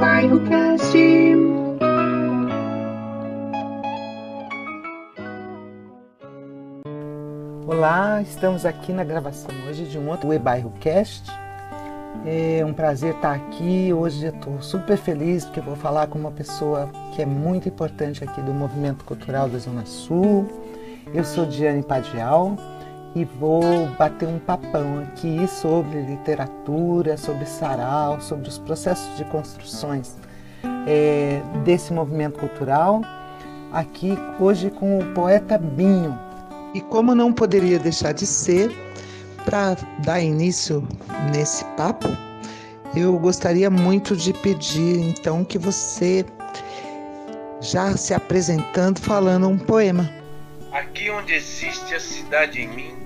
Bairro Cast. Olá, estamos aqui na gravação hoje de um outro E-Bairro Cast. É um prazer estar aqui. Hoje eu estou super feliz porque vou falar com uma pessoa que é muito importante aqui do movimento cultural da Zona Sul. Eu sou Diane Padial e vou bater um papão aqui sobre literatura, sobre sarau, sobre os processos de construções é, desse movimento cultural, aqui hoje com o poeta Binho. E como não poderia deixar de ser, para dar início nesse papo, eu gostaria muito de pedir então que você já se apresentando falando um poema. Aqui onde existe a cidade em mim,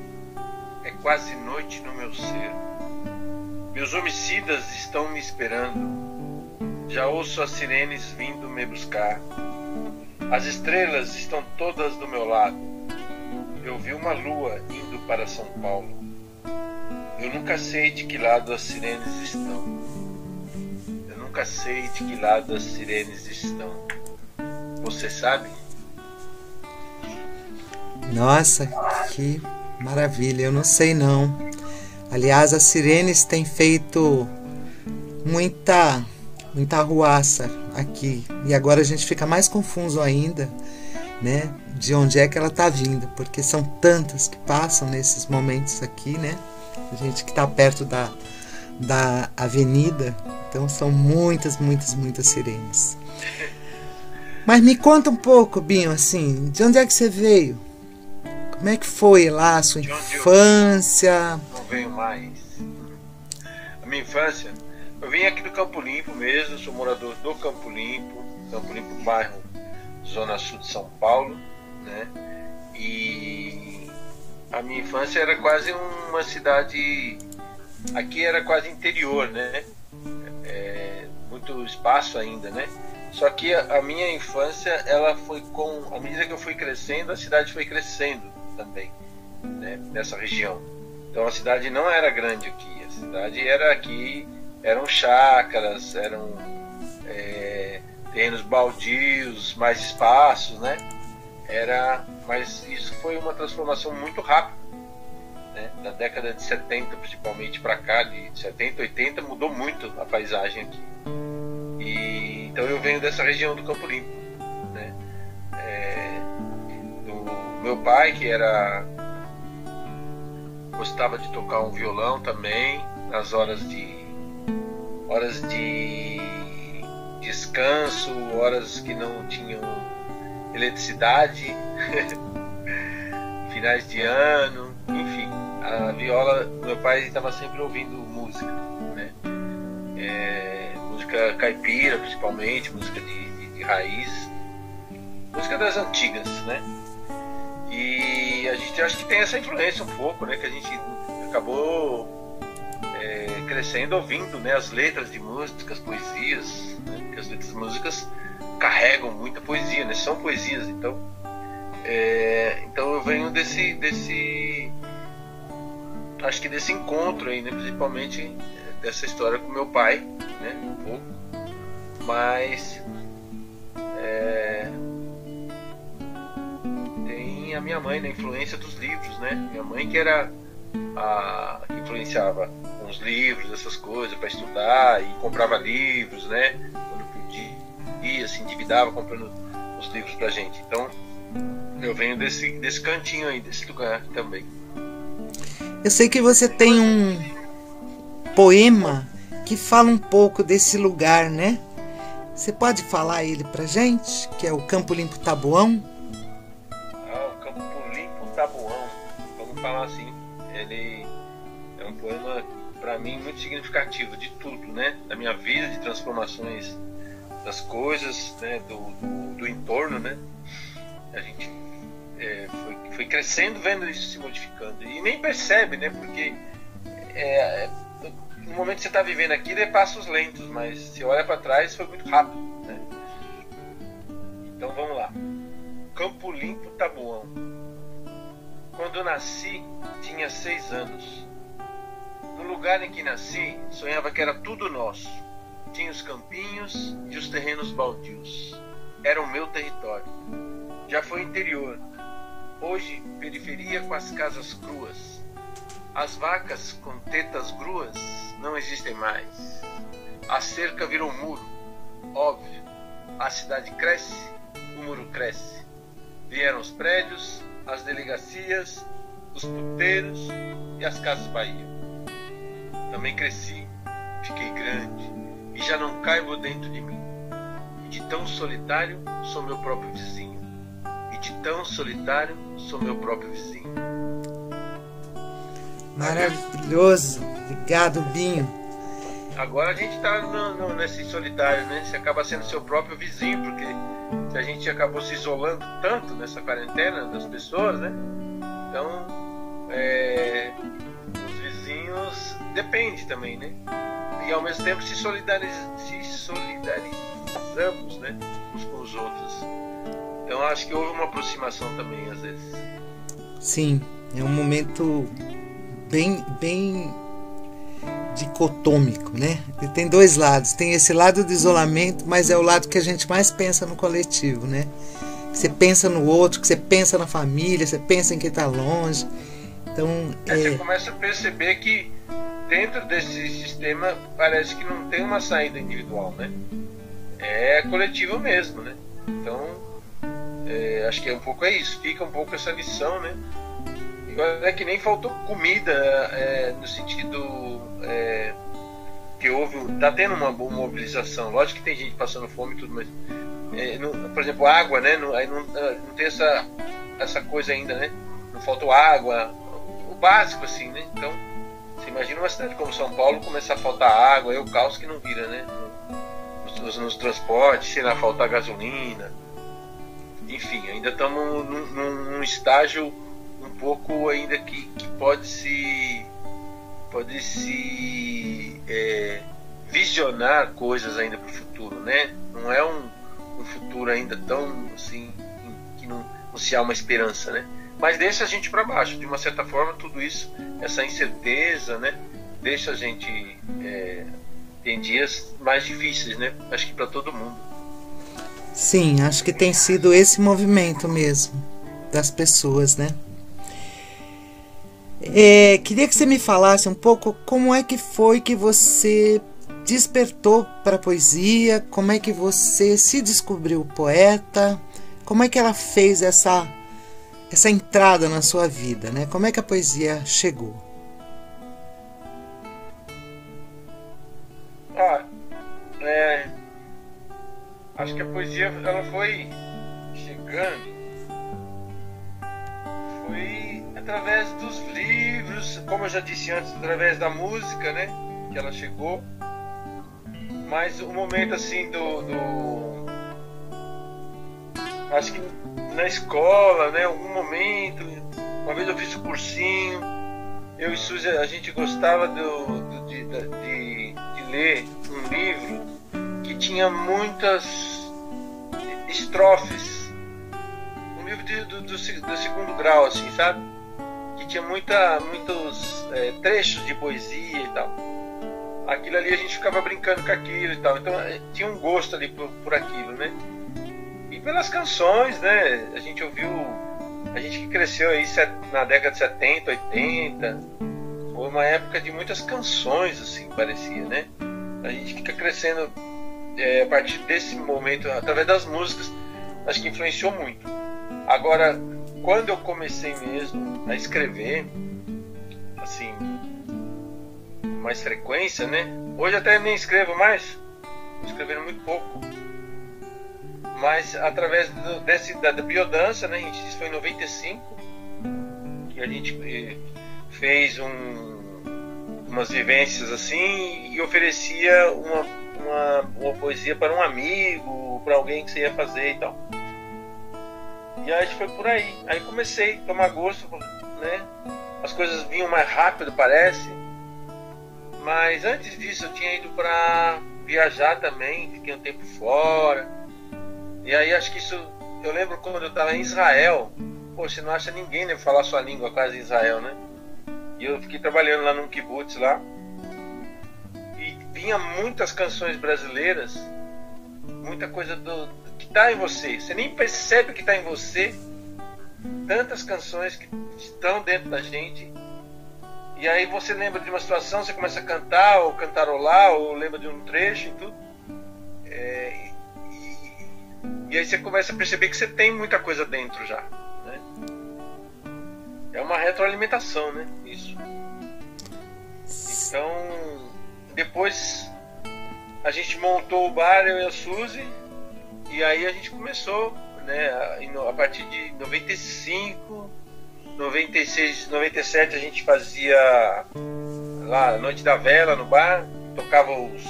é quase noite no meu ser. Meus homicidas estão me esperando. Já ouço as sirenes vindo me buscar. As estrelas estão todas do meu lado. Eu vi uma lua indo para São Paulo. Eu nunca sei de que lado as sirenes estão. Eu nunca sei de que lado as sirenes estão. Você sabe? Nossa, que maravilha! Eu não sei não. Aliás, as sirenes têm feito muita muita arruaça aqui. E agora a gente fica mais confuso ainda, né? De onde é que ela está vindo, porque são tantas que passam nesses momentos aqui, né? A gente que está perto da, da avenida, então são muitas, muitas, muitas sirenes. Mas me conta um pouco, Binho, assim, de onde é que você veio? Como é que foi lá a sua infância? Não venho mais. A minha infância, eu vim aqui do Campo Limpo mesmo, sou morador do Campo Limpo, Campo Limpo, bairro Zona Sul de São Paulo, né? E a minha infância era quase uma cidade. Aqui era quase interior, né? É, muito espaço ainda, né? Só que a, minha infância, ela foi com. À medida que eu fui crescendo, a cidade foi crescendo também, né, nessa região. Então a cidade não era grande aqui, a cidade era aqui, eram chácaras, eram é, terrenos baldios, mais espaços, né? Era, mas isso foi uma transformação muito rápida. Né? Da década de 70, principalmente para cá, de 70, 80, mudou muito a paisagem aqui. E, então eu venho dessa região do Campo Limpo. Meu pai, que era gostava de tocar um violão também, nas horas de horas de descanso, horas que não tinham eletricidade, finais de ano, enfim, a viola, meu pai estava sempre ouvindo música, né? É, música caipira, principalmente, música de, de, de raiz, música das antigas, né? E a gente acho que tem essa influência um pouco, né? Que a gente acabou é, crescendo ouvindo né, as letras de músicas, poesias, né, porque as letras de músicas carregam muita poesia, né? São poesias, então. É, então eu venho desse, desse. Acho que desse encontro aí, né? Principalmente dessa história com meu pai, né? Um pouco. Mas. É, a minha mãe, na influência dos livros, né? Minha mãe que era a que influenciava com os livros, essas coisas para estudar e comprava livros, né? Quando podia, se endividava comprando os livros pra gente. Então, eu venho desse desse cantinho aí, desse lugar também. Eu sei que você tem um poema que fala um pouco desse lugar, né? Você pode falar ele pra gente, que é o Campo Limpo Tabuão? Falar assim, ele é um poema para mim muito significativo de tudo, né? Da minha vida, de transformações das coisas, né? Do, do, do entorno, né? A gente é, foi, foi crescendo vendo isso se modificando e nem percebe, né? Porque é, no momento que você está vivendo aquilo é passos lentos, mas se olha para trás foi muito rápido, né? Então vamos lá. Campo Limpo Tabuão quando nasci, tinha seis anos. No lugar em que nasci, sonhava que era tudo nosso. tinha os campinhos e os terrenos baldios. Era o meu território. Já foi interior. Hoje, periferia com as casas cruas. As vacas com tetas gruas não existem mais. A cerca virou muro. Óbvio. A cidade cresce, o muro cresce. Vieram os prédios, as delegacias, os puteiros e as casas Bahia. Também cresci, fiquei grande e já não caibo dentro de mim. E de tão solitário sou meu próprio vizinho. E de tão solitário sou meu próprio vizinho. Maravilhoso. Obrigado, Binho. Agora a gente está nesse solitário, né? Você acaba sendo seu próprio vizinho, porque se a gente acabou se isolando tanto nessa quarentena das pessoas, né? Então, é, os vizinhos depende também, né? E ao mesmo tempo se, solidariz, se solidarizamos, né? Uns com os outros. Então acho que houve uma aproximação também às vezes. Sim, é um momento bem, bem dicotômico, né? Ele tem dois lados. Tem esse lado do isolamento, mas é o lado que a gente mais pensa no coletivo, né? Você pensa no outro, que você pensa na família, você pensa em quem está longe. Então, é... Você começa a perceber que dentro desse sistema parece que não tem uma saída individual, né? É coletivo mesmo, né? Então, é, acho que é um pouco é isso. Fica um pouco essa lição, né? é que nem faltou comida é, no sentido é, que houve, tá tendo uma boa mobilização. Lógico que tem gente passando fome e tudo, mas é, por exemplo, água, né? Não, aí não, ah, não tem essa, essa coisa ainda, né? Não faltou água, o básico assim, né? Então, você imagina uma cidade como São Paulo começar a faltar água, é o caos que não vira, né? Nos, nos, nos transportes, sei lá, faltar gasolina. Enfim, ainda estamos num, num, num estágio um pouco ainda que, que pode se pode se é, visionar coisas ainda para o futuro, né? Não é um, um futuro ainda tão assim que não, não se há uma esperança, né? Mas deixa a gente para baixo, de uma certa forma, tudo isso, essa incerteza, né? Deixa a gente é, tem dias mais difíceis, né? Acho que para todo mundo. Sim, acho que tem sido esse movimento mesmo das pessoas, né? É, queria que você me falasse um pouco como é que foi que você despertou para a poesia, como é que você se descobriu poeta, como é que ela fez essa essa entrada na sua vida, né? Como é que a poesia chegou? Ah, é, acho que a poesia ela foi chegando foi através dos livros, como eu já disse antes, através da música, né? Que ela chegou. Mas o momento assim do, do acho que na escola, né? Algum momento, uma vez eu fiz o um cursinho, eu e Suzy, a gente gostava do, do de, de, de ler um livro que tinha muitas estrofes livro de, do, do, do, segundo grau, assim, sabe? Que tinha muita, muitos é, trechos de poesia e tal. Aquilo ali a gente ficava brincando com aquilo e tal. Então é, tinha um gosto ali por, por aquilo, né? E pelas canções, né? A gente ouviu. A gente que cresceu aí na década de 70, 80. Foi uma época de muitas canções, assim, parecia, né? A gente fica crescendo é, a partir desse momento, através das músicas, acho que influenciou muito. Agora, quando eu comecei mesmo a escrever, assim, mais frequência, né? Hoje até nem escrevo mais, estou escrevendo muito pouco. Mas através do, desse, da, da biodança, né? Isso foi em 95, que a gente eh, fez um, umas vivências assim e oferecia uma, uma, uma poesia para um amigo, para alguém que você ia fazer e tal. E aí foi por aí. Aí comecei a tomar gosto, né? As coisas vinham mais rápido, parece. Mas antes disso eu tinha ido para viajar também, fiquei um tempo fora. E aí acho que isso. Eu lembro quando eu estava em Israel. Pô, você não acha ninguém né, falar sua língua quase em Israel, né? E eu fiquei trabalhando lá num kibbutz lá. E vinha muitas canções brasileiras, muita coisa do, está em você. Você nem percebe que está em você. Tantas canções que estão dentro da gente. E aí você lembra de uma situação, você começa a cantar, ou cantarolar, ou lembra de um trecho e tudo. É, e, e, aí você começa a perceber que você tem muita coisa dentro já. Né? É uma retroalimentação, né? Isso. Então, depois a gente montou o bar, eu e a Suzy, e aí a gente começou, né, a partir de 95, 96, 97 a gente fazia lá Noite da Vela no bar, tocava os,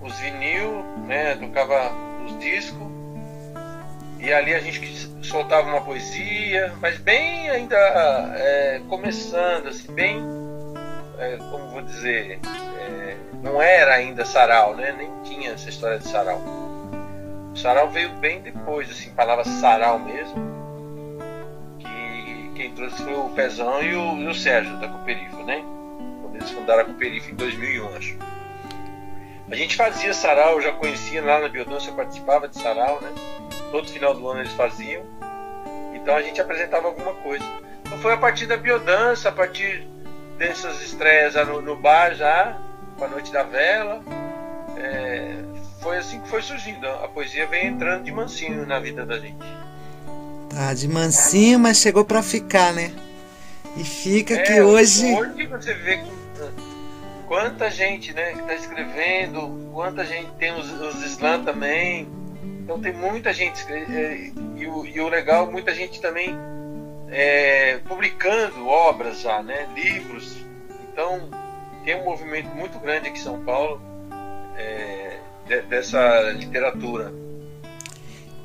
os vinil, né, tocava os discos, e ali a gente soltava uma poesia, mas bem ainda é, começando, assim, bem, é, como vou dizer, é, não era ainda sarau, né? Nem tinha essa história de sarau. Sarau veio bem depois, assim, palavra sarau mesmo. Que quem trouxe foi o Pezão e o, e o Sérgio da Cooperifo, né? Quando eles fundaram a Cooperifo em 2001, acho. A gente fazia sarau, eu já conhecia lá na Biodança, eu participava de sarau, né? Todo final do ano eles faziam. Então a gente apresentava alguma coisa. Então foi a partir da biodança, a partir dessas estreias no, no bar já, com a Noite da Vela. É, foi assim que foi surgindo. A poesia vem entrando de mansinho na vida da gente. Tá, de mansinho, mas chegou para ficar, né? E fica é, que hoje. Hoje você vê quanta gente né, que está escrevendo, quanta gente tem os, os slam também. Então tem muita gente. É, e, o, e o legal, muita gente também é, publicando obras já, né? Livros. Então tem um movimento muito grande aqui em São Paulo é, de, dessa literatura.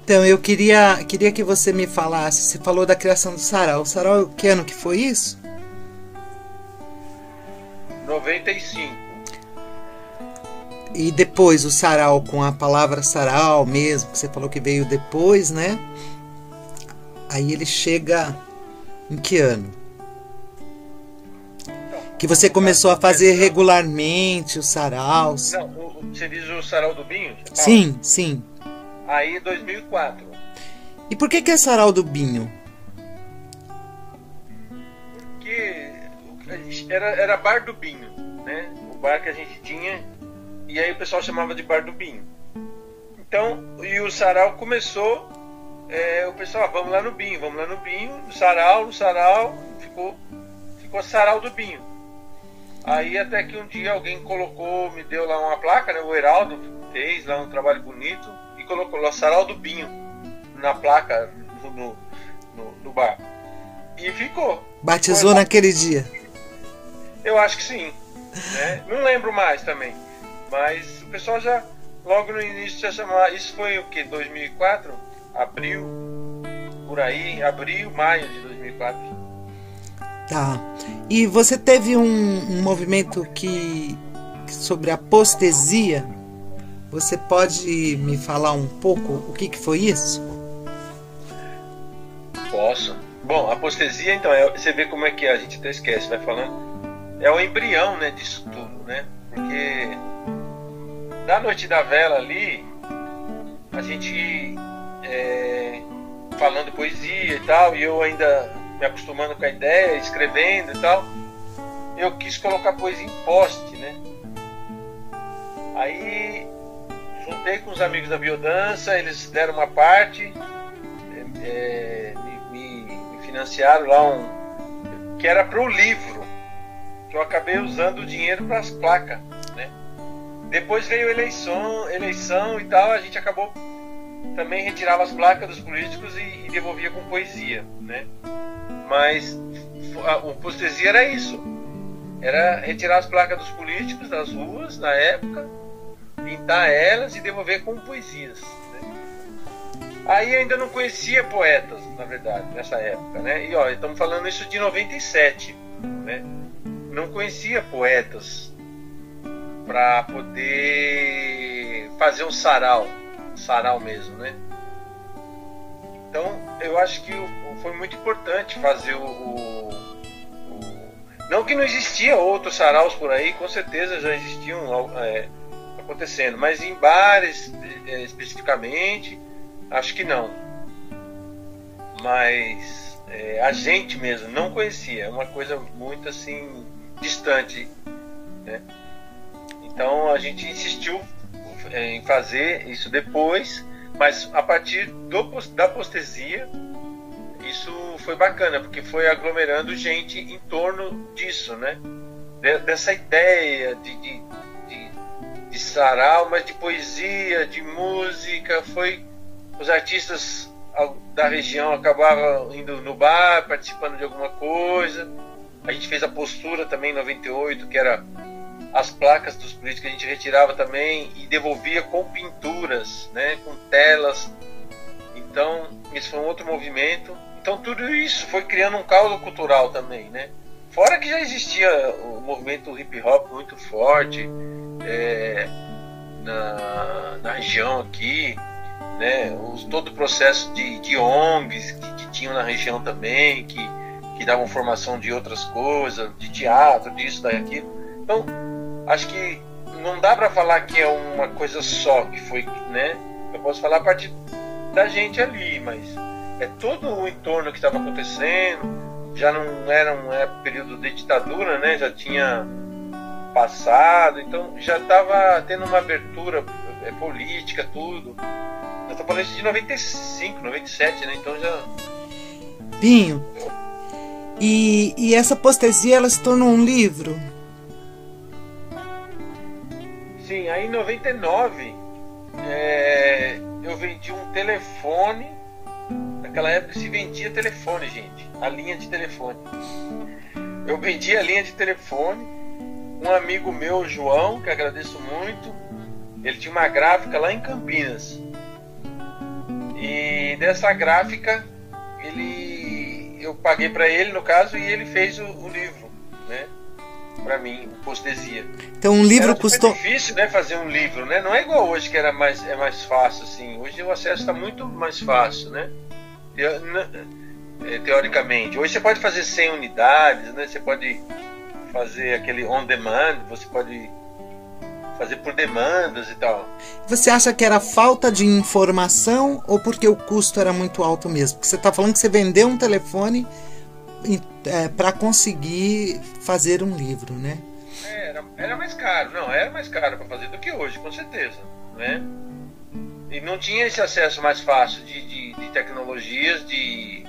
Então, eu queria, queria que você me falasse, você falou da criação do sarau. O sarau, que ano que foi isso? 95. E depois o sarau, com a palavra sarau mesmo, que você falou que veio depois, né? Aí ele chega em que ano? Que você começou a fazer regularmente os saraus. Não, você diz o sarau do Binho? Sim, sim. Aí 2004. E por que, que é sarau do Binho? Porque era, era bar do Binho, né? O bar que a gente tinha. E aí o pessoal chamava de bar do Binho. Então, e o sarau começou. É, o pessoal, ah, vamos lá no Binho, vamos lá no Binho, no sarau, no sarau, ficou, ficou sarau do Binho. Aí até que um dia alguém colocou, me deu lá uma placa, né? O Heraldo fez lá um trabalho bonito e colocou lá Saraldo Binho na placa no, no, no, bar. E ficou. Batizou ficou naquele dia? Eu acho que sim. Né? Não lembro mais também. Mas o pessoal já, logo no início, já chamava. Isso foi o que? 2004? Abril? Por aí? Abril, maio de 2004. Tá. E você teve um, um movimento que sobre a postesia. Você pode me falar um pouco o que, que foi isso? Posso. Bom, a postesia, então, é, você vê como é que é, a gente até esquece, vai falando. É o embrião né, disso tudo, né? Porque da Noite da Vela ali, a gente é, falando poesia e tal, e eu ainda me acostumando com a ideia, escrevendo e tal, eu quis colocar poesia em poste, né? Aí juntei com os amigos da biodança, eles deram uma parte, é, me, me, me, financiaram lá um que era para o livro, que eu acabei usando o dinheiro para as placas, né? Depois veio eleição, eleição e tal, a gente acabou também retirava as placas dos políticos e, e devolvia com poesia, né? Mas a, o postesia era isso. Era retirar as placas dos políticos das ruas na época, pintar elas e devolver com poesias. Né? Aí ainda não conhecia poetas, na verdade, nessa época, né? E ó, estamos falando isso de 97, né? Não conhecia poetas para poder fazer um sarau, sarau mesmo, né? Então, eu acho que foi muito importante fazer o, o, o Não que não existia outros saraus por aí, com certeza já existiam é, acontecendo, mas em bares é, especificamente, acho que não. Mas é, a gente mesmo não conhecia, é uma coisa muito assim distante, né? Então a gente insistiu em fazer isso depois, mas a partir do, da postesia isso foi bacana, porque foi aglomerando gente em torno disso, né? Dessa ideia de, de, de, de sarau, mas de poesia, de música, foi os artistas da região acabavam indo no bar, participando de alguma coisa. A gente fez a postura também em 98, que era as placas dos políticos a gente retirava também e devolvia com pinturas, né, com telas. Então, isso foi um outro movimento. Então, tudo isso foi criando um caldo cultural também, né? Fora que já existia o movimento hip hop muito forte é, na, na região aqui, né? Os, todo o processo de, de ONGs que, que tinham na região também, que, que davam formação de outras coisas, de teatro, disso, daquilo. Então, acho que não dá para falar que é uma coisa só que foi, né? Eu posso falar a partir da gente ali, mas é todo o entorno que estava acontecendo. Já não era um é, período de ditadura, né? Já tinha passado, então já estava tendo uma abertura é, política, tudo. Eu tô falando de 95, 97, né? Então já. Pinho. E, e essa postesia ela se tornou um livro? Sim, aí em 99 é, eu vendi um telefone. Naquela época se vendia telefone, gente. A linha de telefone. Eu vendi a linha de telefone. Um amigo meu, João, que agradeço muito, ele tinha uma gráfica lá em Campinas. E dessa gráfica, ele eu paguei para ele, no caso, e ele fez o, o livro, né? Para mim, postesia. Então um livro custou. É difícil, né, fazer um livro, né? Não é igual hoje que era mais é mais fácil assim. Hoje o acesso está muito mais fácil, né? É, teoricamente. Hoje você pode fazer 100 unidades, né? Você pode fazer aquele on demand, você pode fazer por demandas e tal. Você acha que era falta de informação ou porque o custo era muito alto mesmo? Porque você está falando que você vendeu um telefone é, para conseguir fazer um livro, né? Era, era mais caro, não, era mais caro para fazer do que hoje, com certeza, né? E não tinha esse acesso mais fácil de, de, de tecnologias, de,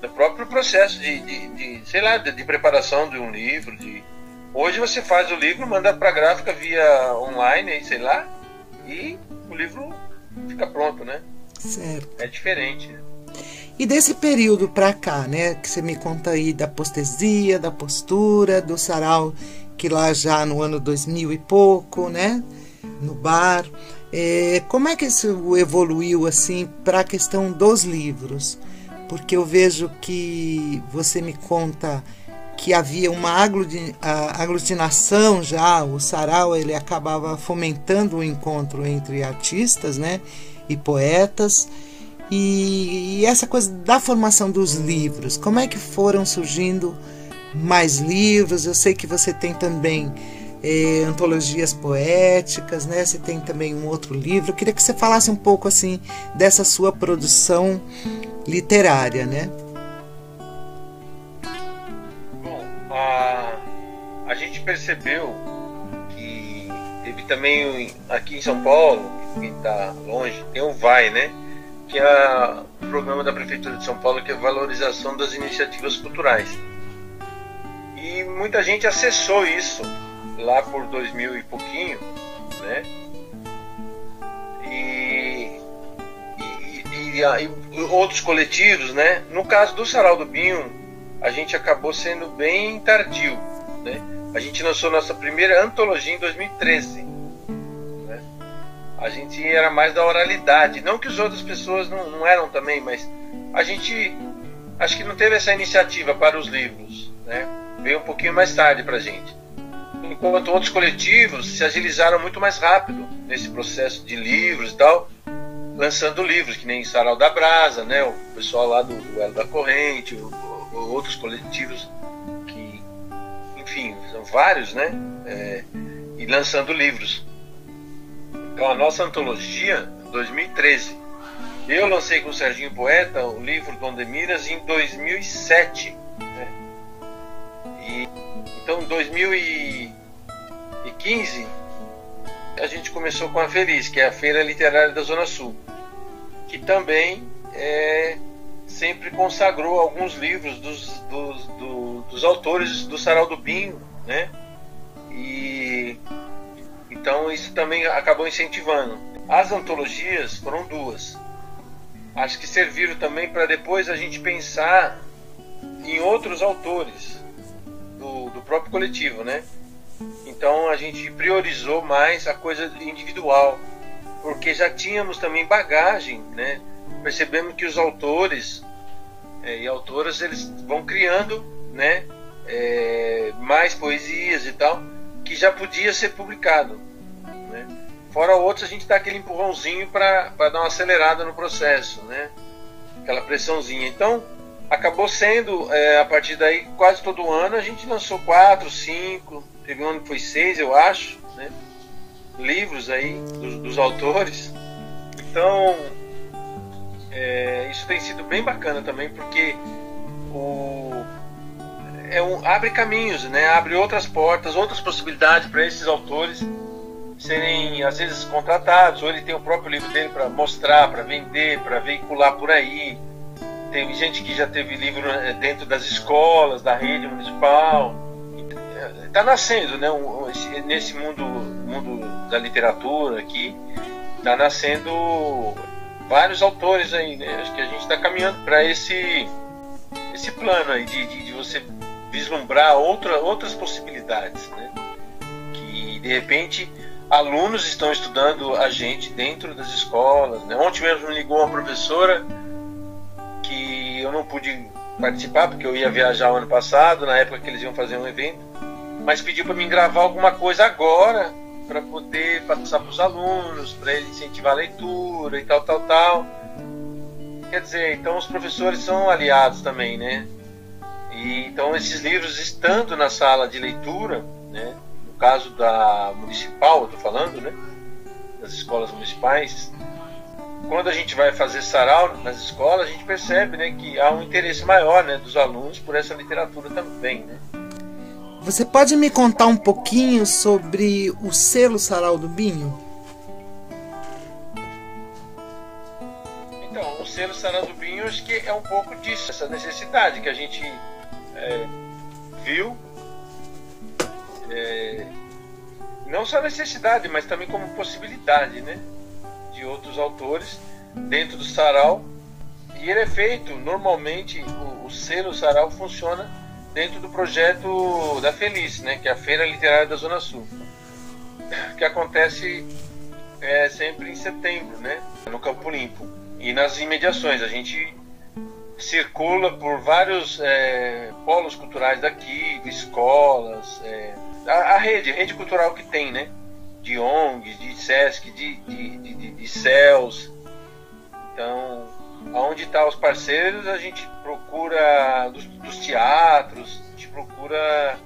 do próprio processo de, de, de sei lá, de, de, preparação de um livro. De... Hoje você faz o livro, manda para a gráfica via online, sei lá, e o livro fica pronto, né? Certo. É diferente. E desse período para cá, né, que você me conta aí da postesia, da postura, do sarau, que lá já no ano 2000 e pouco, né, no bar, é, como é que isso evoluiu assim para a questão dos livros? Porque eu vejo que você me conta que havia uma aglutinação já, o sarau ele acabava fomentando o encontro entre artistas, né, e poetas. E, e essa coisa da formação dos livros, como é que foram surgindo mais livros? Eu sei que você tem também é, antologias poéticas, né? Você tem também um outro livro. Eu queria que você falasse um pouco assim dessa sua produção literária, né? Bom, a, a gente percebeu que teve também aqui em São Paulo, que está longe, tem o Vai, né? Que é o programa da Prefeitura de São Paulo, que é valorização das iniciativas culturais. E muita gente acessou isso lá por 2000 e pouquinho, né? E, e, e, e, outros coletivos, né? No caso do Sarau do Binho, a gente acabou sendo bem tardio, né? A gente lançou nossa primeira antologia em 2013 a gente era mais da oralidade. Não que as outras pessoas não, não eram também, mas a gente acho que não teve essa iniciativa para os livros. Né? Veio um pouquinho mais tarde para a gente. Enquanto outros coletivos se agilizaram muito mais rápido nesse processo de livros e tal, lançando livros, que nem Sarau da Brasa, né? o pessoal lá do Duelo da Corrente, ou, ou outros coletivos que enfim, são vários, né? É, e lançando livros. A nossa antologia, 2013. Eu lancei com o Serginho Poeta o livro Dom de Miras em 2007. Né? E, então em 2015 a gente começou com a Feliz, que é a Feira Literária da Zona Sul, que também é, sempre consagrou alguns livros dos, dos, do, dos autores do Sarau do Binho, né? E então isso também acabou incentivando. As antologias foram duas. Acho que serviram também para depois a gente pensar em outros autores do, do próprio coletivo, né? Então a gente priorizou mais a coisa individual, porque já tínhamos também bagagem, né? Percebemos que os autores é, e autoras eles vão criando, né? É, mais poesias e tal, que já podia ser publicado. Fora outros, a gente dá aquele empurrãozinho para dar uma acelerada no processo, né? aquela pressãozinha. Então, acabou sendo, é, a partir daí, quase todo ano a gente lançou quatro, cinco, teve um ano que foi seis, eu acho, né? livros aí dos, dos autores. Então, é, isso tem sido bem bacana também, porque o, é um, abre caminhos, né? abre outras portas, outras possibilidades para esses autores serem às vezes contratados, ou ele tem o próprio livro dele para mostrar, para vender, para veicular por aí. Tem gente que já teve livro eh, dentro das escolas, da rede municipal. Está nascendo, né? Nesse mundo, mundo da literatura aqui, está nascendo vários autores aí, né? Acho que a gente está caminhando para esse esse plano aí de, de, de, você vislumbrar outra, outras possibilidades, né? Que de repente alunos estão estudando a gente dentro das escolas. Né? Ontem mesmo me ligou uma professora que eu não pude participar porque eu ia viajar o ano passado, na época que eles iam fazer um evento, mas pediu para mim gravar alguma coisa agora para poder passar para os alunos, para ele incentivar a leitura e tal, tal, tal. Quer dizer, então os professores são aliados também, né? E, então esses livros estando na sala de leitura, né? Caso da municipal, eu estou falando, né? Das escolas municipais. Quando a gente vai fazer sarau nas escolas, a gente percebe né, que há um interesse maior né, dos alunos por essa literatura também. Né? Você pode me contar um pouquinho sobre o selo Sarau do Binho? Então, o selo Sarau do Binho acho que é um pouco disso, essa necessidade que a gente é, viu é, não só necessidade, mas também como possibilidade, né? De outros autores dentro do sarau. E ele é feito, normalmente, o, o selo sarau funciona dentro do projeto da Feliz, né? Que é a Feira Literária da Zona Sul. Que acontece é, sempre em setembro, né? No Campo Limpo. E nas imediações. A gente circula por vários é, polos culturais daqui, escolas, é, a, a, rede, a rede cultural que tem, né? De ONGs, de SESC, de, de, de, de, de CELS. Então, aonde estão tá os parceiros, a gente procura dos, dos teatros, a gente procura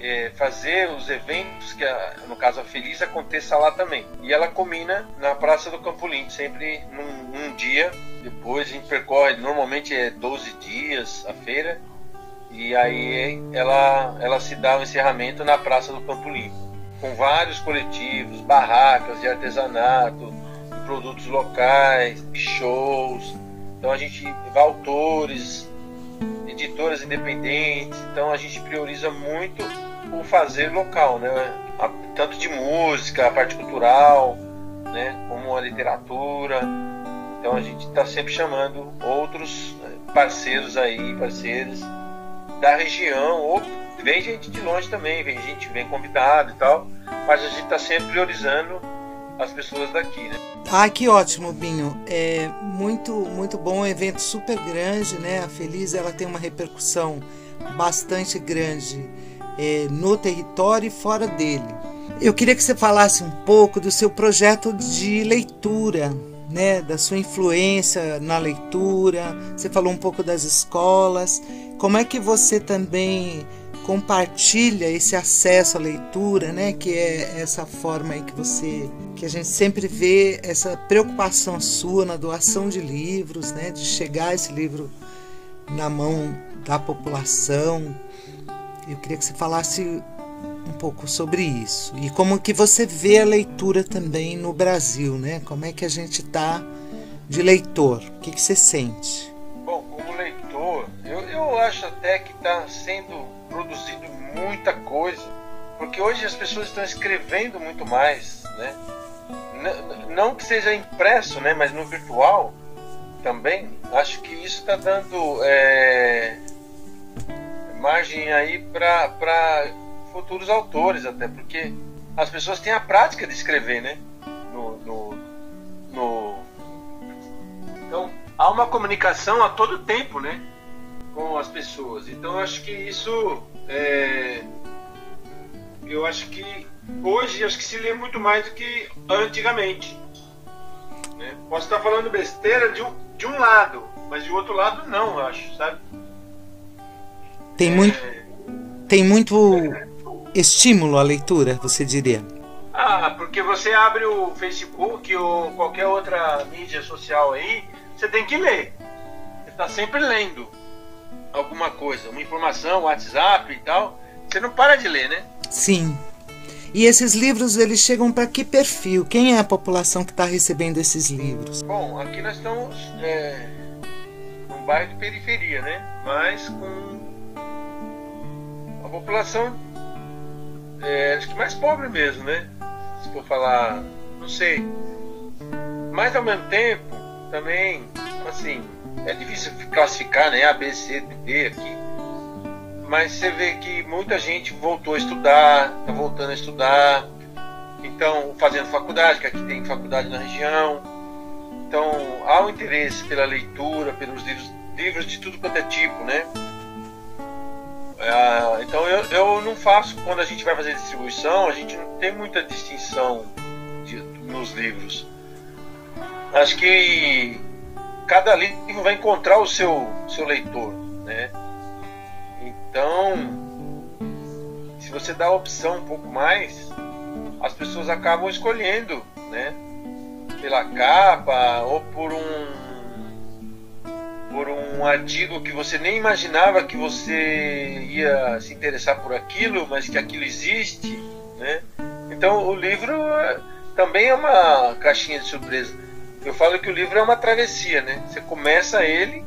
é, fazer os eventos que, a, no caso a Feliz, aconteça lá também. E ela combina na Praça do Campo Limpo, sempre num, num dia. Depois a gente percorre, normalmente é 12 dias a feira e aí ela, ela se dá o um encerramento na Praça do Campo Limpo, com vários coletivos, barracas de artesanato, produtos locais, shows. Então a gente vai autores, editoras independentes. Então a gente prioriza muito o fazer local, né? Tanto de música, a parte cultural, né? Como a literatura. Então a gente está sempre chamando outros eh, parceiros aí, parceiros da região, ou vem gente de longe também, vem gente, vem convidado e tal, mas a gente está sempre priorizando as pessoas daqui, né? Ah, que ótimo, Binho. É muito, muito bom, um evento super grande, né? A Feliz ela tem uma repercussão bastante grande é, no território e fora dele. Eu queria que você falasse um pouco do seu projeto de leitura, né? Da sua influência na leitura. Você falou um pouco das escolas como é que você também compartilha esse acesso à leitura, né? Que é essa forma aí que você, que a gente sempre vê essa preocupação sua na doação de livros, né? De chegar esse livro na mão da população. Eu queria que você falasse um pouco sobre isso e como que você vê a leitura também no Brasil, né? Como é que a gente está de leitor? O que, que você sente? Bom, como leitor, eu, eu acho até que está sendo produzido muita coisa, porque hoje as pessoas estão escrevendo muito mais, né? N não que seja impresso, né? Mas no virtual também. Acho que isso está dando é, margem aí para futuros autores até, porque as pessoas têm a prática de escrever, né? No, no, no... Então há uma comunicação a todo tempo, né? Com as pessoas. Então acho que isso é... eu acho que hoje acho que se lê muito mais do que antigamente. Né? Posso estar falando besteira de um, de um lado, mas de outro lado não, eu acho, sabe? Tem muito, é... tem muito estímulo à leitura, você diria? Ah, porque você abre o Facebook ou qualquer outra mídia social aí, você tem que ler. Você está sempre lendo alguma coisa, uma informação, WhatsApp e tal. Você não para de ler, né? Sim. E esses livros eles chegam para que perfil? Quem é a população que está recebendo esses livros? Bom, aqui nós estamos é, num bairro de periferia, né? Mas com a população é, acho que mais pobre mesmo, né? Se for falar, não sei. Mas ao mesmo tempo, também, assim, é difícil classificar, né? A, B, C, D aqui. Mas você vê que muita gente voltou a estudar, está voltando a estudar, então fazendo faculdade, que aqui tem faculdade na região. Então há um interesse pela leitura, pelos livros, livros de tudo quanto é tipo, né? É, então eu, eu não faço, quando a gente vai fazer distribuição, a gente não tem muita distinção de, nos livros. Acho que cada livro vai encontrar o seu, seu leitor, né? Então, se você dá a opção um pouco mais, as pessoas acabam escolhendo, né? Pela capa ou por um por um artigo que você nem imaginava que você ia se interessar por aquilo, mas que aquilo existe, né? Então o livro é, também é uma caixinha de surpresa. Eu falo que o livro é uma travessia, né? Você começa ele,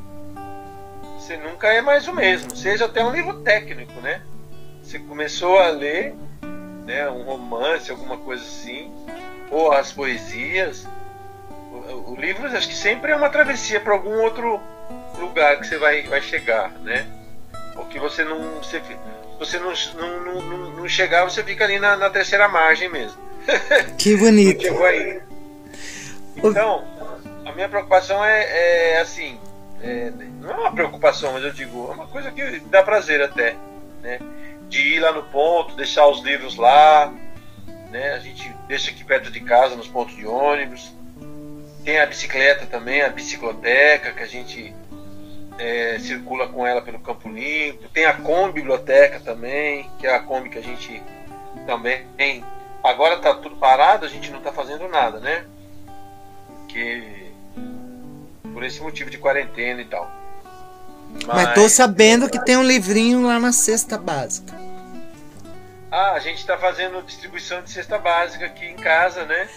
você nunca é mais o mesmo, seja até um livro técnico, né? Você começou a ler, né, um romance, alguma coisa assim, ou as poesias. O, o livro acho que sempre é uma travessia para algum outro lugar que você vai, vai chegar, né? Ou que você não. Você, você não, não, não, não chegar, você fica ali na, na terceira margem mesmo. Que bonito. chegou aí. Então, a minha preocupação é, é assim. É, não é uma preocupação, mas eu digo, é uma coisa que dá prazer até, né? De ir lá no ponto, deixar os livros lá, né? A gente deixa aqui perto de casa, nos pontos de ônibus. Tem a bicicleta também, a bicicloteca, que a gente é, circula com ela pelo Campo Limpo. Tem a Kombi Biblioteca também, que é a Kombi que a gente também tem. Agora está tudo parado, a gente não está fazendo nada, né? Porque por esse motivo de quarentena e tal. Mas, Mas tô sabendo que tem um livrinho lá na cesta básica. Ah, a gente está fazendo distribuição de cesta básica aqui em casa, né?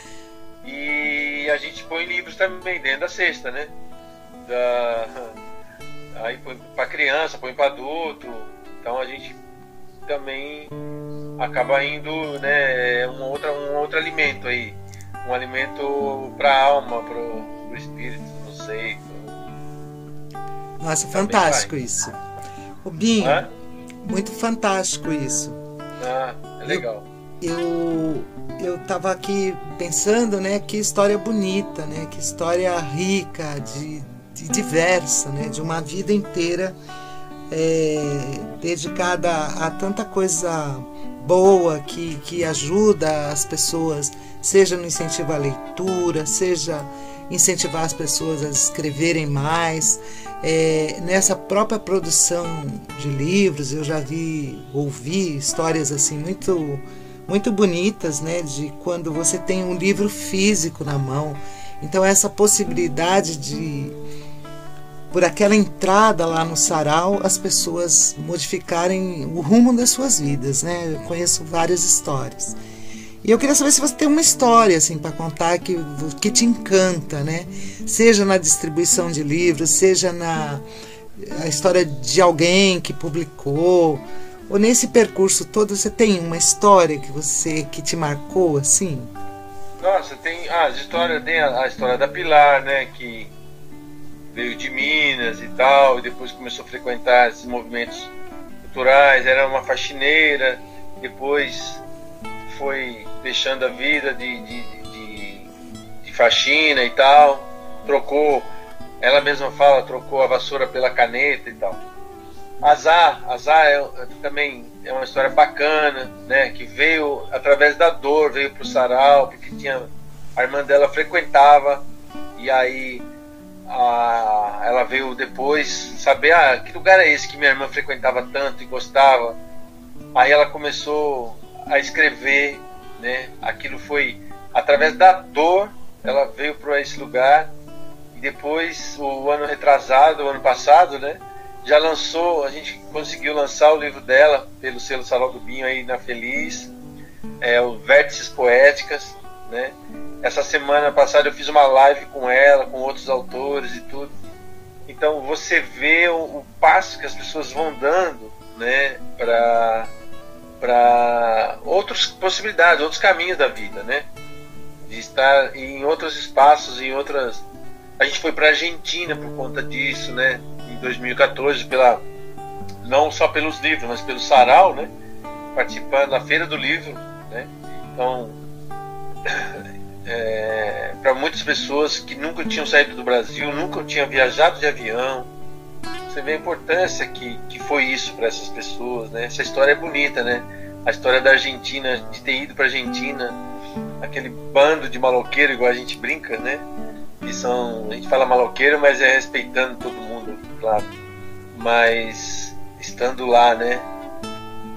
E a gente põe livros também dentro da cesta, né? Da, Aí põe para criança, põe para adulto. Então a gente também acaba indo, né, um outro, um outro alimento aí. Um alimento para a alma, para o espírito, não sei. Nossa, fantástico vai. isso. Rubinho, Hã? muito fantástico isso. Ah, é legal. Eu, eu, eu tava aqui pensando, né, que história bonita, né, que história rica de diversa, né? de uma vida inteira é, dedicada a, tanta coisa boa que, que ajuda as pessoas, seja no incentivo à leitura, seja incentivar as pessoas a escreverem mais. É, nessa própria produção de livros, eu já vi, ouvi histórias assim muito, muito bonitas, né? De quando você tem um livro físico na mão. Então essa possibilidade de por aquela entrada lá no sarau, as pessoas modificarem o rumo das suas vidas, né? Eu conheço várias histórias. E eu queria saber se você tem uma história assim para contar que, que te encanta, né? Seja na distribuição de livros, seja na a história de alguém que publicou, ou nesse percurso todo você tem uma história que você que te marcou assim? Nossa, tem ah, as histórias, tem a, a história da Pilar, né, que veio de Minas e tal, e depois começou a frequentar esses movimentos culturais, era uma faxineira, depois foi deixando a vida de, de, de, de faxina e tal, trocou, ela mesma fala, trocou a vassoura pela caneta e tal. Azar, Azar é, também é uma história bacana, né? Que veio através da dor, veio pro sarau, porque tinha a irmã dela frequentava e aí a, ela veio depois saber ah, que lugar é esse que minha irmã frequentava tanto e gostava. Aí ela começou a escrever, né? Aquilo foi através da dor, ela veio para esse lugar e depois o ano retrasado, o ano passado, né? Já lançou, a gente conseguiu lançar o livro dela pelo selo Salão do Binho aí na Feliz, é o Vértices Poéticas, né? Essa semana passada eu fiz uma live com ela, com outros autores e tudo. Então você vê o, o passo que as pessoas vão dando, né, para para outras possibilidades, outros caminhos da vida, né? De estar em outros espaços, em outras. A gente foi para a Argentina por conta disso, né? Em 2014, pela não só pelos livros, mas pelo Sarau, né? Participando da Feira do Livro, né? Então, é, para muitas pessoas que nunca tinham saído do Brasil, nunca tinham viajado de avião, você vê a importância que, que foi isso para essas pessoas, né? Essa história é bonita, né? A história da Argentina, de ter ido para Argentina, aquele bando de maloqueiro, igual a gente brinca, né? Que são, a gente fala maloqueiro, mas é respeitando todo mundo, claro. Mas estando lá, né?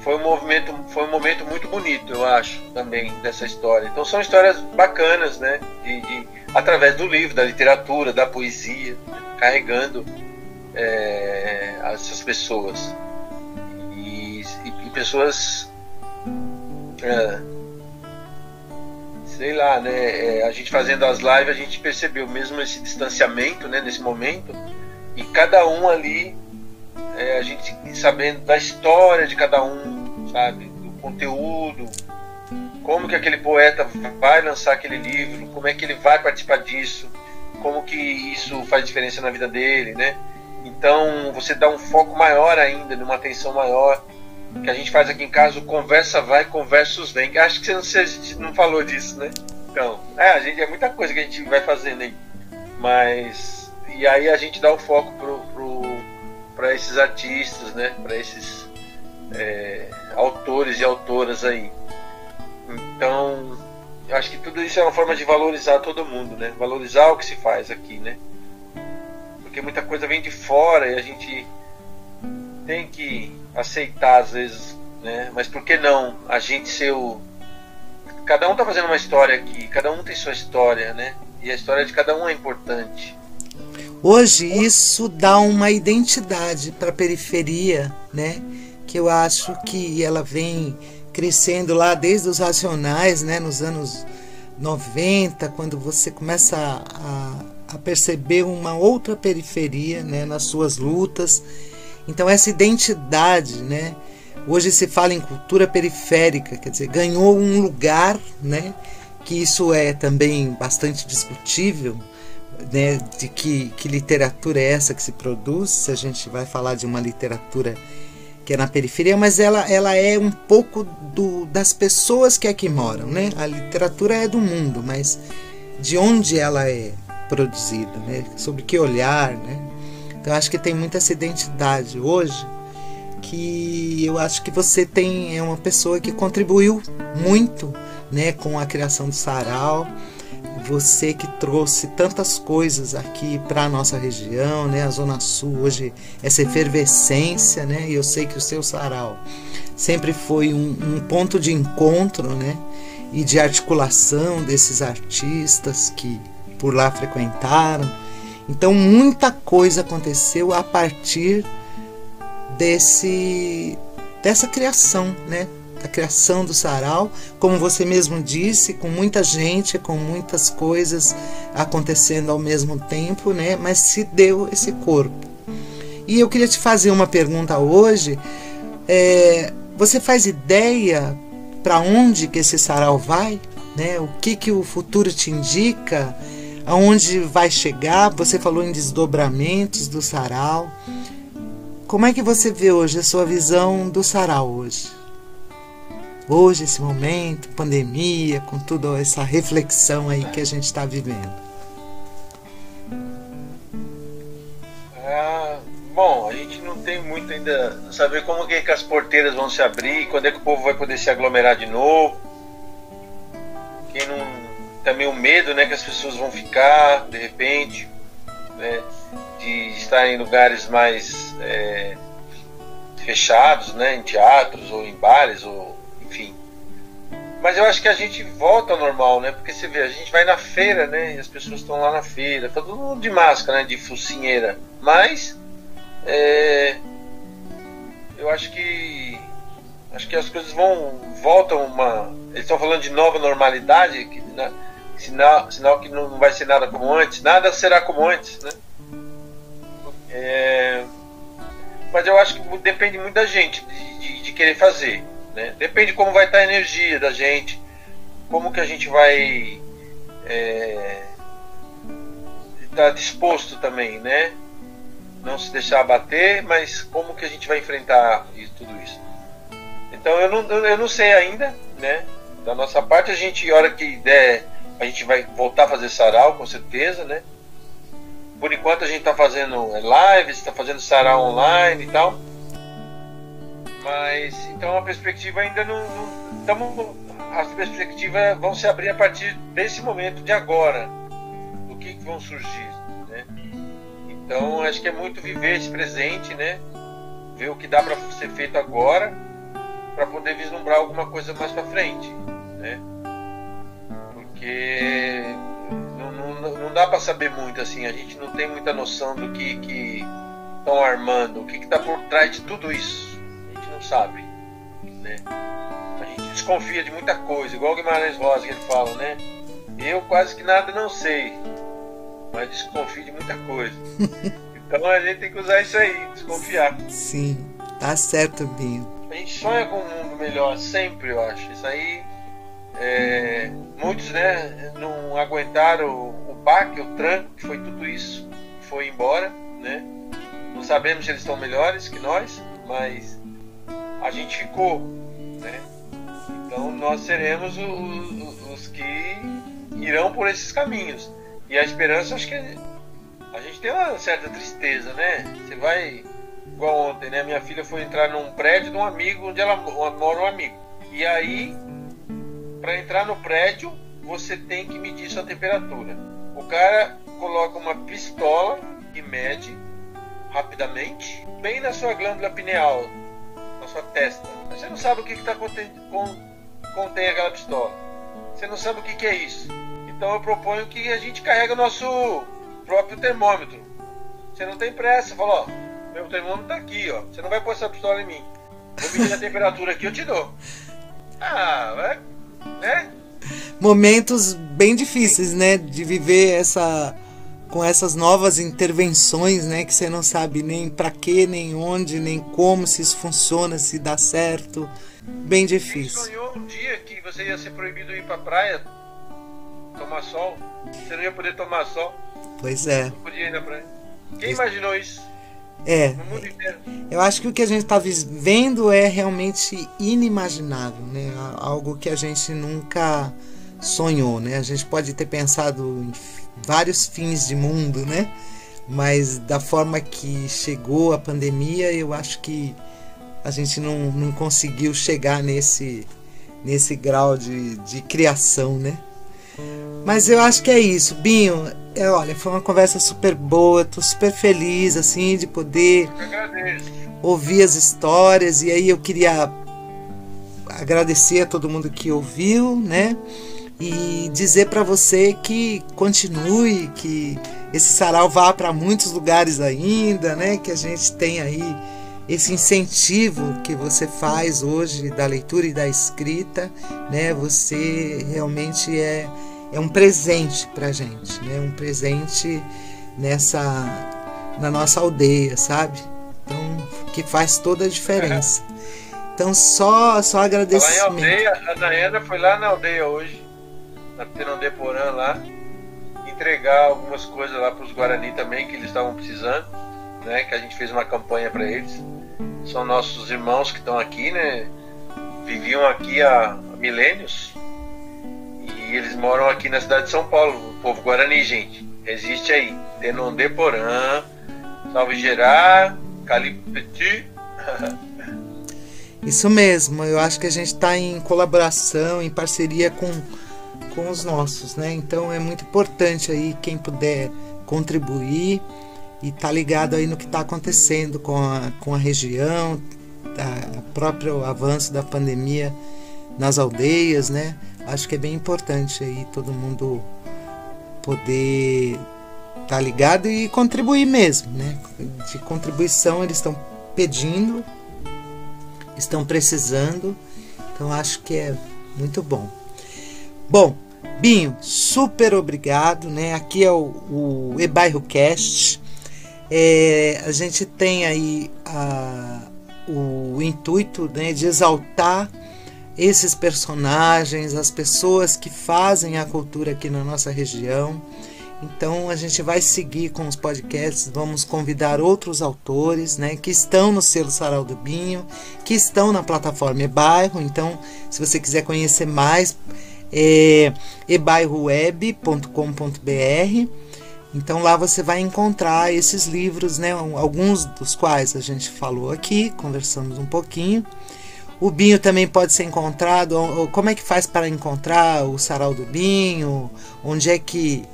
Foi um movimento, foi um momento muito bonito, eu acho, também dessa história. Então são histórias bacanas, né? De, de através do livro, da literatura, da poesia, carregando é, essas pessoas. E, e, e pessoas. É, sei lá, né? É, a gente fazendo as lives, a gente percebeu mesmo esse distanciamento, né? Nesse momento. E cada um ali, é, a gente sabendo da história de cada um, sabe? Do conteúdo, como que aquele poeta vai lançar aquele livro, como é que ele vai participar disso, como que isso faz diferença na vida dele, né? Então você dá um foco maior ainda, numa atenção maior. Que a gente faz aqui em casa, o conversa vai, conversos vem. Acho que você não, falou disso, né? Então, é, a gente é muita coisa que a gente vai fazendo aí. Mas. E aí a gente dá o foco pro, pro, para esses artistas, né? Para esses é, autores e autoras aí. Então, acho que tudo isso é uma forma de valorizar todo mundo, né? Valorizar o que se faz aqui, né? porque muita coisa vem de fora e a gente tem que aceitar às vezes, né? Mas por que não a gente ser o cada um tá fazendo uma história aqui, cada um tem sua história, né? E a história de cada um é importante. Hoje isso dá uma identidade para a periferia, né? Que eu acho que ela vem crescendo lá desde os racionais, né? Nos anos 90, quando você começa a, a perceber uma outra periferia né, nas suas lutas. Então essa identidade, né, hoje se fala em cultura periférica, quer dizer, ganhou um lugar, né, que isso é também bastante discutível, né, de que, que literatura é essa que se produz, se a gente vai falar de uma literatura que é na periferia, mas ela, ela é um pouco do, das pessoas que aqui moram, né? A literatura é do mundo, mas de onde ela é? produzida, né? sobre que olhar. Né? Então acho que tem muita essa identidade hoje que eu acho que você tem é uma pessoa que contribuiu muito né, com a criação do sarau, você que trouxe tantas coisas aqui para a nossa região, né? A Zona Sul hoje, essa efervescência, né? E eu sei que o seu sarau sempre foi um, um ponto de encontro, né? E de articulação desses artistas que por lá frequentaram. Então muita coisa aconteceu a partir desse dessa criação, né? Da criação do sarau, como você mesmo disse, com muita gente, com muitas coisas acontecendo ao mesmo tempo, né? Mas se deu esse corpo. E eu queria te fazer uma pergunta hoje. É, você faz ideia para onde que esse sarau vai? Né? O que que o futuro te indica? Aonde vai chegar? Você falou em desdobramentos do sarau. Como é que você vê hoje a sua visão do sarau hoje? Hoje, esse momento, pandemia, com toda essa reflexão aí que a gente está vivendo? Ah, bom, a gente não tem muito ainda saber como que, que as porteiras vão se abrir, quando é que o povo vai poder se aglomerar de novo. Quem não também o medo, né, que as pessoas vão ficar de repente, né, de estar em lugares mais é, fechados, né, em teatros ou em bares ou mas eu acho que a gente volta ao normal, né? Porque você vê, a gente vai na feira, né? E as pessoas estão lá na feira, tá todo mundo de máscara, né? De focinheira. Mas é, eu acho que acho que as coisas vão voltam uma. Eles estão falando de nova normalidade, que, né? sinal, sinal que não vai ser nada como antes. Nada será como antes, né? É, mas eu acho que depende muito da gente de, de, de querer fazer. Né? Depende como vai estar a energia da gente, como que a gente vai é, estar disposto também, né? Não se deixar abater, mas como que a gente vai enfrentar isso, tudo isso. Então eu não, eu não sei ainda, né? Da nossa parte, a gente, a hora que der, a gente vai voltar a fazer sarau, com certeza, né? Por enquanto a gente está fazendo lives, está fazendo sarau online e tal. Mas então a perspectiva ainda não. não as perspectivas vão se abrir a partir desse momento de agora. Do que, que vão surgir. Né? Então acho que é muito viver esse presente, né? Ver o que dá para ser feito agora para poder vislumbrar alguma coisa mais para frente. Né? Porque não, não, não dá para saber muito assim, a gente não tem muita noção do que estão armando, o que está por trás de tudo isso sabe. Né? A gente desconfia de muita coisa, igual o Guimarães Rosa que ele fala, né? Eu quase que nada não sei, mas desconfio de muita coisa. então a gente tem que usar isso aí, desconfiar. Sim, tá certo, Binho. A gente sonha com um mundo melhor sempre, eu acho. Isso aí. É, muitos né, não aguentaram o, o baque, o tranco, que foi tudo isso, foi embora, né? Não sabemos se eles estão melhores que nós, mas a gente ficou, né? Então nós seremos os, os que irão por esses caminhos. E a esperança, acho que a gente tem uma certa tristeza, né? Você vai, igual ontem, né? Minha filha foi entrar num prédio de um amigo, onde ela mora um amigo. E aí, para entrar no prédio, você tem que medir sua temperatura. O cara coloca uma pistola e mede rapidamente, bem na sua glândula pineal, sua testa. Você não sabe o que está contém, contém aquela pistola. Você não sabe o que, que é isso. Então eu proponho que a gente carregue o nosso próprio termômetro. Você não tem pressa, fala, ó, meu termômetro está aqui, ó. Você não vai pôr essa pistola em mim. Vou medir a temperatura aqui, eu te dou. Ah, né? Momentos bem difíceis, né? De viver essa com essas novas intervenções, né, que você não sabe nem para que, nem onde, nem como, se isso funciona, se dá certo. Bem difícil. Você sonhou um dia que você ia ser proibido ir para praia tomar sol? Você não ia poder tomar sol? Pois é. Não podia ir na praia. Quem imaginou isso? É. No mundo inteiro. Eu acho que o que a gente está vendo é realmente inimaginável, né? Algo que a gente nunca sonhou, né? A gente pode ter pensado em vários fins de mundo, né? Mas da forma que chegou a pandemia, eu acho que a gente não, não conseguiu chegar nesse, nesse grau de, de criação, né? Mas eu acho que é isso, Binho. É, olha, foi uma conversa super boa, tô super feliz assim de poder ouvir as histórias e aí eu queria agradecer a todo mundo que ouviu, né? E dizer para você que continue, que esse sarau vá para muitos lugares ainda, né? Que a gente tem aí esse incentivo que você faz hoje da leitura e da escrita, né? Você realmente é, é um presente para gente, né? Um presente nessa na nossa aldeia, sabe? Então que faz toda a diferença. Então só só agradecer. Lá em aldeia, a Nayana foi lá na aldeia hoje, na Tenondeporã lá, entregar algumas coisas lá para os Guarani também que eles estavam precisando, né? Que a gente fez uma campanha para eles são nossos irmãos que estão aqui, né? Viviam aqui há milênios e eles moram aqui na cidade de São Paulo, o povo Guarani, gente. Existe aí. Tenondeporã, Salve Gerar, Calipeti. Isso mesmo, eu acho que a gente está em colaboração, em parceria com, com os nossos, né? Então é muito importante aí quem puder contribuir e tá ligado aí no que está acontecendo com a, com a região, o próprio avanço da pandemia nas aldeias, né? Acho que é bem importante aí todo mundo poder tá ligado e contribuir mesmo, né? De contribuição eles estão pedindo, estão precisando, então acho que é muito bom. Bom, Binho, super obrigado, né? Aqui é o, o E-Bairro Cast. É, a gente tem aí a, o intuito né, de exaltar esses personagens, as pessoas que fazem a cultura aqui na nossa região. Então a gente vai seguir com os podcasts, vamos convidar outros autores né, que estão no selo Sarau do Binho, que estão na plataforma eBairro. Então, se você quiser conhecer mais, é ebairroweb.com.br então lá você vai encontrar esses livros, né, alguns dos quais a gente falou aqui, conversamos um pouquinho. O Binho também pode ser encontrado. Como é que faz para encontrar o Sarau do Binho? Onde é que,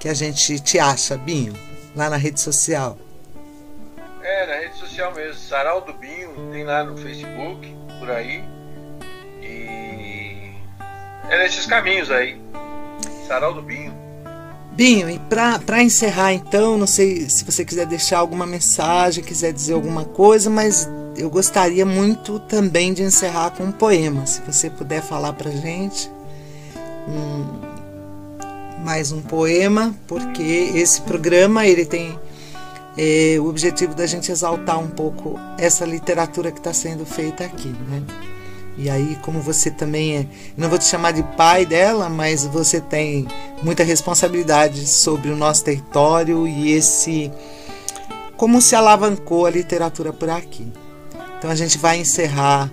que a gente te acha, Binho? Lá na rede social? É, na rede social mesmo. Sarau do Binho, tem lá no Facebook, por aí. É nesses caminhos aí. Sarau do Binho. Binho, e para encerrar então, não sei se você quiser deixar alguma mensagem, quiser dizer alguma coisa, mas eu gostaria muito também de encerrar com um poema. Se você puder falar para gente um, mais um poema, porque esse programa ele tem é, o objetivo da gente exaltar um pouco essa literatura que está sendo feita aqui, né? E aí, como você também é, não vou te chamar de pai dela, mas você tem muita responsabilidade sobre o nosso território e esse como se alavancou a literatura por aqui. Então a gente vai encerrar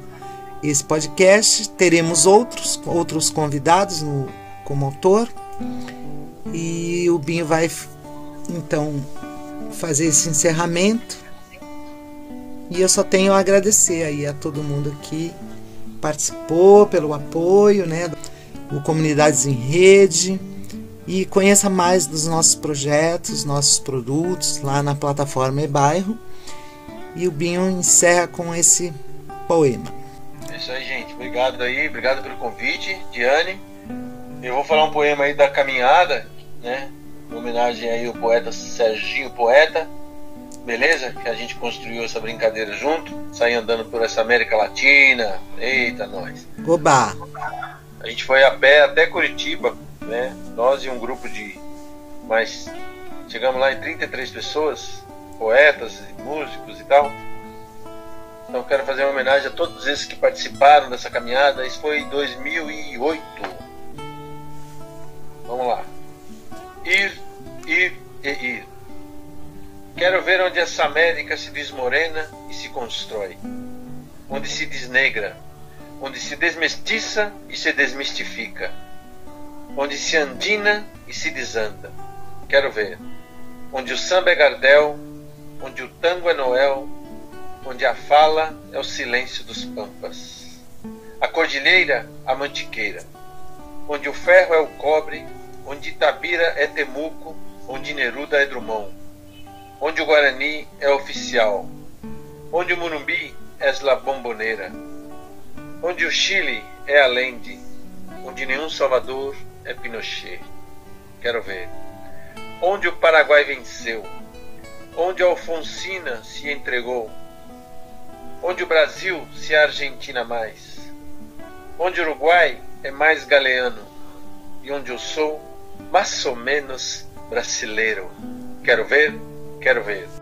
esse podcast, teremos outros outros convidados no, como autor e o Binho vai então fazer esse encerramento. E eu só tenho a agradecer aí a todo mundo aqui participou, pelo apoio, né? O Comunidades em Rede. E conheça mais dos nossos projetos, nossos produtos lá na plataforma e-bairro. E o Binho encerra com esse poema. É isso aí, gente. Obrigado aí, obrigado pelo convite, Diane. Eu vou falar um poema aí da caminhada, né? Em homenagem aí ao poeta Serginho Poeta beleza? Que a gente construiu essa brincadeira junto, sair andando por essa América Latina. Eita, nós. Oba! A gente foi a pé até Curitiba, né? Nós e um grupo de mais. Chegamos lá em 33 pessoas, poetas, músicos e tal. Então quero fazer uma homenagem a todos esses que participaram dessa caminhada. Isso foi em 2008. Vamos lá. Ir, ir ir. Quero ver onde essa América se desmorena e se constrói, onde se desnegra, onde se desmestiça e se desmistifica, onde se andina e se desanda. Quero ver onde o samba é Gardel, onde o tango é Noel, onde a fala é o silêncio dos pampas, a cordilheira a mantiqueira, onde o ferro é o cobre, onde Itabira é Temuco, onde Neruda é Drummond, onde o Guarani é oficial, onde o Murumbi é la bomboneira, onde o Chile é Allende, onde nenhum Salvador é Pinochet. Quero ver. Onde o Paraguai venceu, onde a Alfonsina se entregou, onde o Brasil se Argentina mais, onde o Uruguai é mais galeano e onde eu sou mais ou menos brasileiro. Quero ver, quero ver.